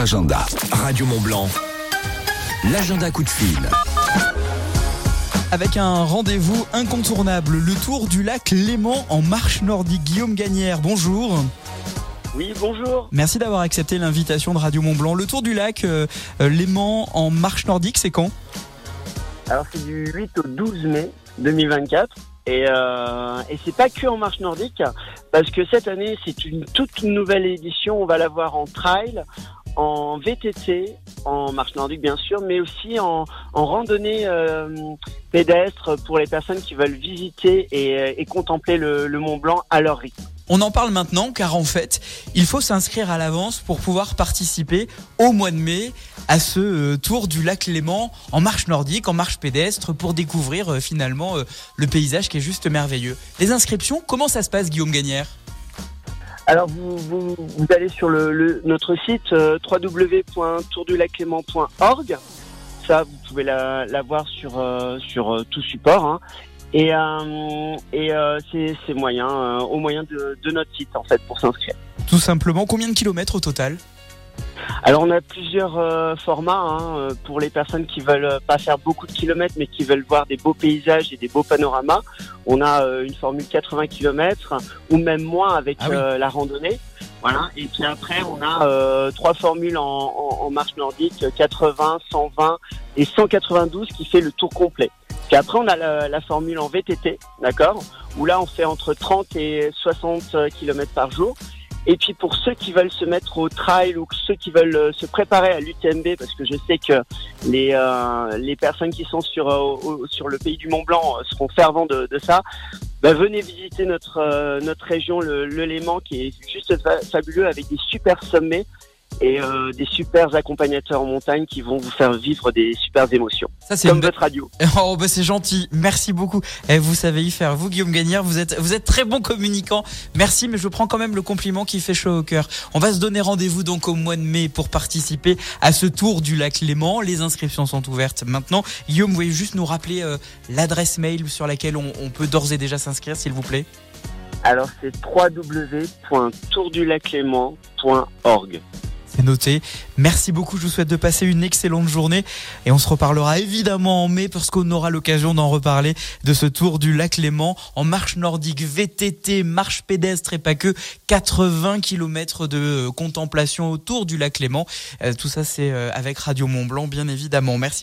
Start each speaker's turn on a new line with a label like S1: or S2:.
S1: Agenda. Radio Mont Blanc. L'agenda coup de fil.
S2: Avec un rendez-vous incontournable, le tour du lac Léman en marche nordique. Guillaume Gagnère, bonjour.
S3: Oui, bonjour.
S2: Merci d'avoir accepté l'invitation de Radio Mont Blanc. Le tour du lac euh, euh, Léman en marche nordique, c'est quand?
S3: Alors c'est du 8 au 12 mai 2024. Et, euh, et c'est pas que en marche nordique, parce que cette année c'est une toute nouvelle édition. On va la voir en trail, en VTT, en marche nordique bien sûr, mais aussi en, randonnée euh, pédestre pour les personnes qui veulent visiter et, et contempler le, le Mont Blanc à leur rythme.
S2: On en parle maintenant car en fait, il faut s'inscrire à l'avance pour pouvoir participer au mois de mai à ce euh, tour du lac Léman en marche nordique, en marche pédestre pour découvrir euh, finalement euh, le paysage qui est juste merveilleux. Les inscriptions, comment ça se passe Guillaume Gagnère?
S3: Alors vous, vous, allez sur le, notre site euh, www.tourdulaclément.org. Ça, vous pouvez la, la voir sur, euh, sur euh, tout support. hein. Et, euh, et c'est moyen, au moyen de, de notre site en fait pour s'inscrire.
S2: Tout simplement, combien de kilomètres au total?
S3: Alors on a plusieurs euh, formats hein, euh, pour les personnes qui veulent euh, pas faire beaucoup de kilomètres mais qui veulent voir des beaux paysages et des beaux panoramas. On a euh, une formule 80 km ou même moins avec
S2: Ah oui.
S3: euh, la randonnée. Voilà. Et puis après on a euh, trois formules en, en- en marche nordique 80, 120 et 192 qui fait le tour complet. Puis après on a la, la formule en VTT, d'accord, où là on fait entre 30 et 60 km par jour. Et puis pour ceux qui veulent se mettre au trail ou ceux qui veulent euh, se préparer à l'UTMB, parce que je sais que les euh, les personnes qui sont sur euh, sur le pays du Mont Blanc euh, seront fervents de, de ça. Bah, venez visiter notre euh, notre région, le, le Léman, qui est juste fa- fabuleux avec des super sommets et euh, des super accompagnateurs en montagne qui vont vous faire vivre des super émotions,
S2: Ça c'est
S3: comme
S2: une
S3: votre radio.
S2: Oh bah c'est gentil, merci beaucoup. Eh, vous savez y faire, vous Guillaume Gagnère, vous êtes vous êtes très bon communicant. Merci, mais je prends quand même le compliment qui fait chaud au cœur. On va se donner rendez-vous donc au mois de mai pour participer à ce tour du lac Léman. Les inscriptions sont ouvertes maintenant. Guillaume, vous voulez juste nous rappeler euh, l'adresse mail sur laquelle on, on peut d'ores et déjà s'inscrire, s'il vous plaît?
S3: Alors c'est www.tourdulaclément.org.
S2: Merci beaucoup. Je vous souhaite de passer une excellente journée et on se reparlera évidemment en mai parce qu'on aura l'occasion d'en reparler de ce tour du lac Léman en marche nordique, VTT, marche pédestre et pas que 80 km de euh, contemplation autour du lac Léman. Euh, Tout ça c'est euh, avec Radio Mont Blanc bien évidemment. Merci.